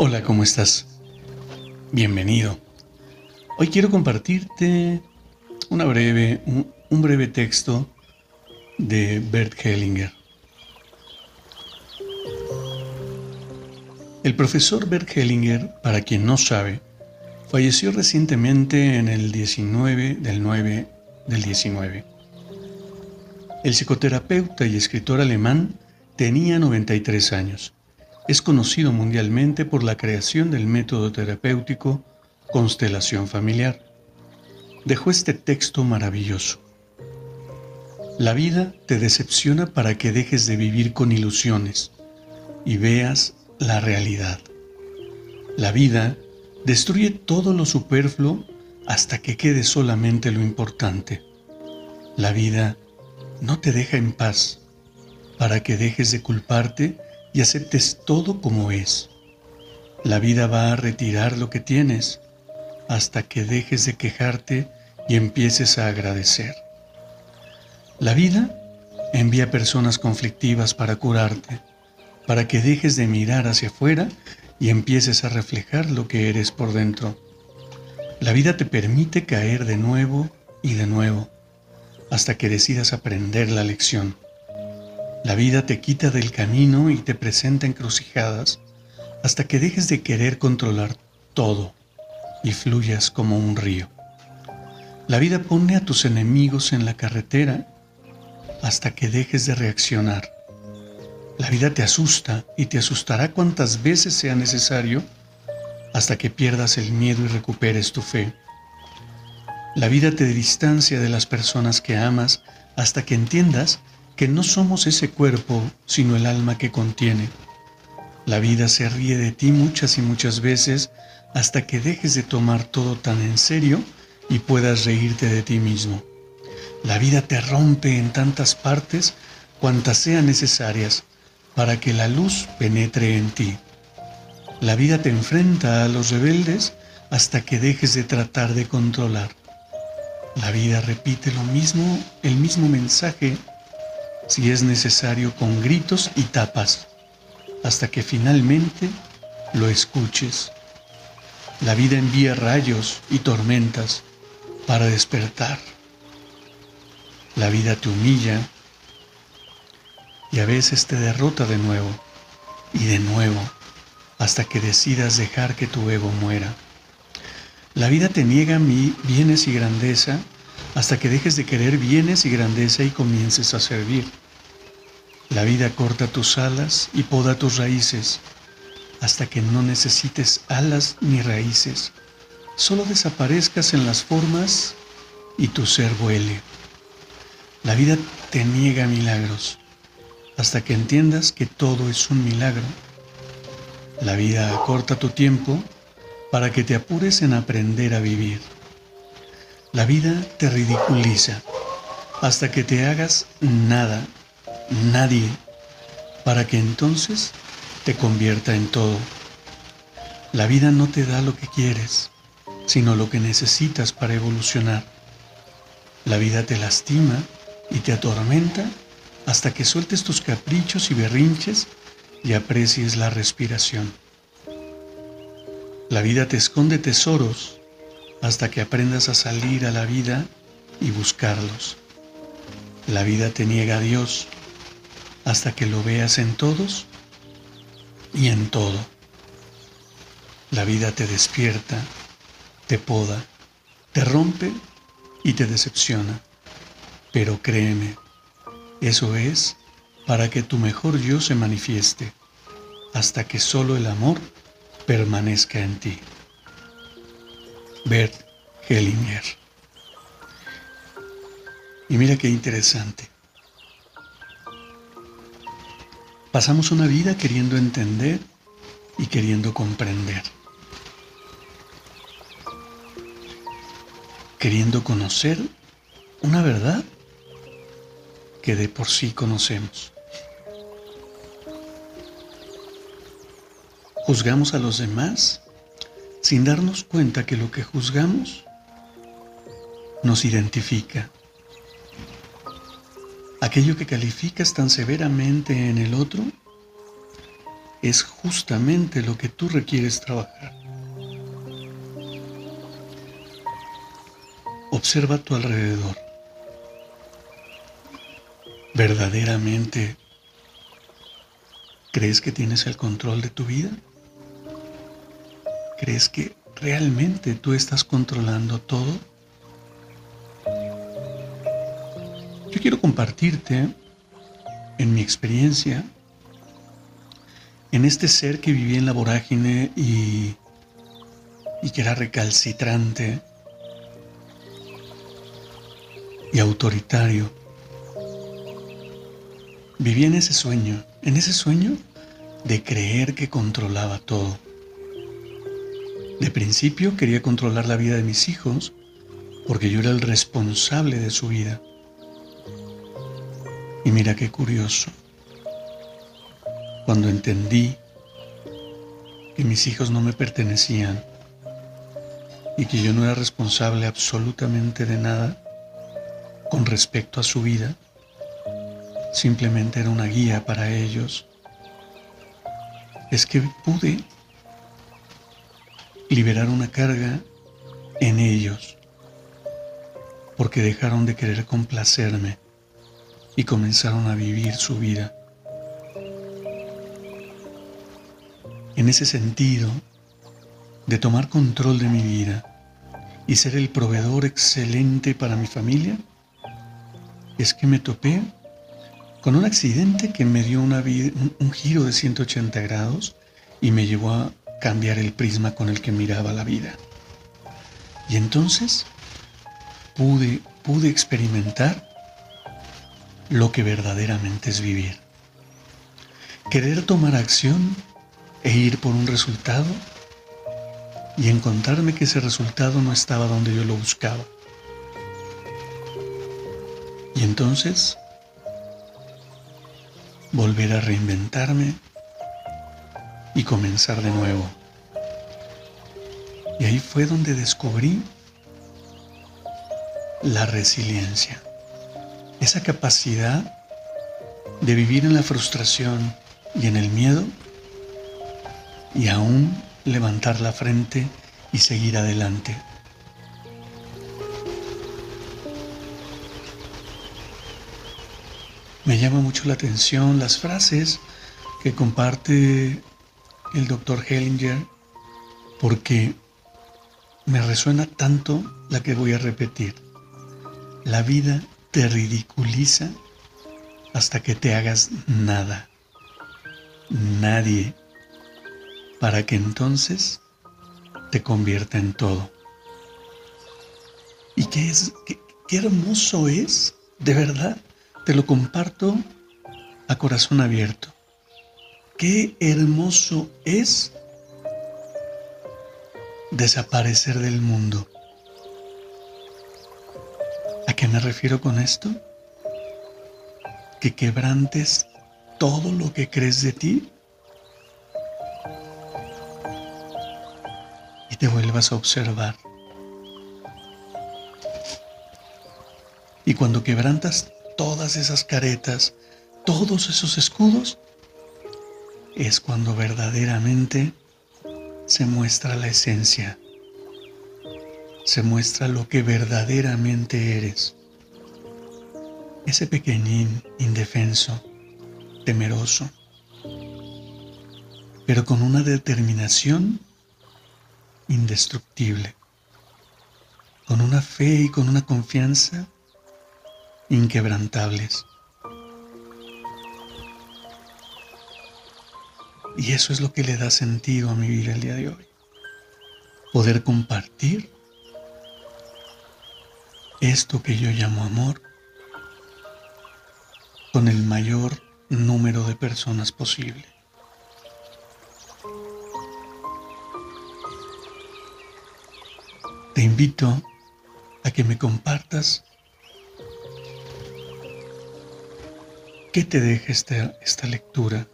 Hola, ¿cómo estás? Bienvenido. Hoy quiero compartirte una breve, un, breve texto de Bert Hellinger. El profesor Bert Hellinger, para quien no sabe, falleció recientemente en el 19 del 9 del 19. El psicoterapeuta y escritor alemán tenía 93 años es conocido mundialmente por la creación del método terapéutico constelación familiar. Dejó este texto maravilloso. La vida te decepciona para que dejes de vivir con ilusiones y veas la realidad. La vida destruye todo lo superfluo hasta que quede solamente lo importante. La vida no te deja en paz para que dejes de culparte y aceptes todo como es. La vida va a retirar lo que tienes hasta que dejes de quejarte y empieces a agradecer. La vida envía personas conflictivas para curarte, para que dejes de mirar hacia afuera y empieces a reflejar lo que eres por dentro. La vida te permite caer de nuevo y de nuevo, hasta que decidas aprender la lección. La vida te quita del camino y te presenta encrucijadas hasta que dejes de querer controlar todo y fluyas como un río. La vida pone a tus enemigos en la carretera hasta que dejes de reaccionar. La vida te asusta y te asustará cuantas veces sea necesario hasta que pierdas el miedo y recuperes tu fe. La vida te distancia de las personas que amas hasta que entiendas que no somos ese cuerpo, sino el alma que contiene. La vida se ríe de ti muchas y muchas veces hasta que dejes de tomar todo tan en serio y puedas reírte de ti mismo. La vida te rompe en tantas partes cuantas sean necesarias para que la luz penetre en ti. La vida te enfrenta a los rebeldes hasta que dejes de tratar de controlar. La vida repite lo mismo, el mismo mensaje si es necesario con gritos y tapas, hasta que finalmente lo escuches. La vida envía rayos y tormentas para despertar. La vida te humilla y a veces te derrota de nuevo y de nuevo hasta que decidas dejar que tu ego muera. La vida te niega bienes y grandeza hasta que dejes de querer bienes y grandeza y comiences a servir. La vida corta tus alas y poda tus raíces hasta que no necesites alas ni raíces, solo desaparezcas en las formas y tu ser vuele. La vida te niega milagros hasta que entiendas que todo es un milagro. La vida acorta tu tiempo para que te apures en aprender a vivir. La vida te ridiculiza hasta que te hagas nada, nadie, para que entonces te convierta en todo. La vida no te da lo que quieres, sino lo que necesitas para evolucionar. La vida te lastima y te atormenta hasta que sueltes tus caprichos y berrinches y aprecies la respiración. La vida te esconde tesoros hasta que aprendas a salir a la vida y buscarlos. La vida te niega a Dios hasta que lo veas en todos y en todo. La vida te despierta, te poda, te rompe y te decepciona. Pero créeme, eso es para que tu mejor yo se manifieste, hasta que solo el amor permanezca en ti. Bert Hellinger. Y mira qué interesante. Pasamos una vida queriendo entender y queriendo comprender. Queriendo conocer una verdad que de por sí conocemos. Juzgamos a los demás sin darnos cuenta que lo que juzgamos nos identifica. Aquello que calificas tan severamente en el otro es justamente lo que tú requieres trabajar. Observa a tu alrededor. ¿Verdaderamente crees que tienes el control de tu vida? ¿Crees que realmente tú estás controlando todo? Yo quiero compartirte en mi experiencia, en este ser que vivía en la vorágine y, y que era recalcitrante y autoritario. Vivía en ese sueño, en ese sueño de creer que controlaba todo. De principio quería controlar la vida de mis hijos porque yo era el responsable de su vida. Y mira qué curioso. Cuando entendí que mis hijos no me pertenecían y que yo no era responsable absolutamente de nada con respecto a su vida, simplemente era una guía para ellos, es que pude liberar una carga en ellos, porque dejaron de querer complacerme y comenzaron a vivir su vida. En ese sentido, de tomar control de mi vida y ser el proveedor excelente para mi familia, es que me topé con un accidente que me dio una un, giro de 180 grados y me llevó a cambiar el prisma con el que miraba la vida. Y entonces pude, pude experimentar lo que verdaderamente es vivir. Querer tomar acción e ir por un resultado y encontrarme que ese resultado no estaba donde yo lo buscaba. Y entonces volver a reinventarme y comenzar de nuevo. Y ahí fue donde descubrí la resiliencia, esa capacidad de vivir en la frustración y en el miedo y aún levantar la frente y seguir adelante. Me llama mucho la atención las frases que comparte el doctor Hellinger porque me resuena tanto la que voy a repetir. La vida te ridiculiza hasta que te hagas nada, nadie, para que entonces te convierta en todo. Y qué es, qué, hermoso es, de verdad, te lo comparto a corazón abierto. Qué hermoso es desaparecer del mundo. ¿A qué me refiero con esto? Que quebrantes todo lo que crees de ti y te vuelvas a observar. Y cuando quebrantas todas esas caretas, todos esos escudos, es cuando verdaderamente se muestra la esencia, se muestra lo que verdaderamente eres. Ese pequeñín indefenso, temeroso, pero con una determinación indestructible, con una fe y con una confianza inquebrantables. Y eso es lo que le da sentido a mi vida el día de hoy. Poder compartir esto que yo llamo amor con el mayor número de personas posible. Te invito a que me compartas qué te deja esta, esta lectura,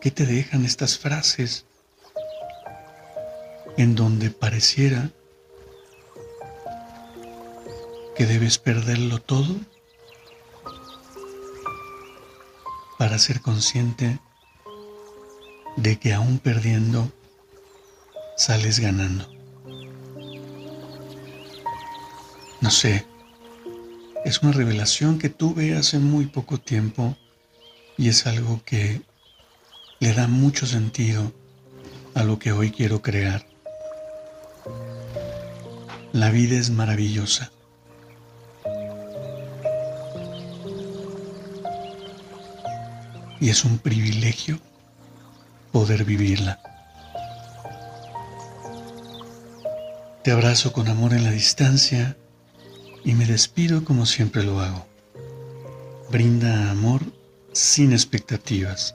qué te dejan estas frases en donde pareciera que debes perderlo todo para ser consciente de que aún perdiendo sales ganando. No sé, es una revelación que tuve hace muy poco tiempo y es algo que le da mucho sentido a lo que hoy quiero crear. La vida es maravillosa. Y es un privilegio poder vivirla. Te abrazo con amor en la distancia y me despido como siempre lo hago. Brinda amor sin expectativas.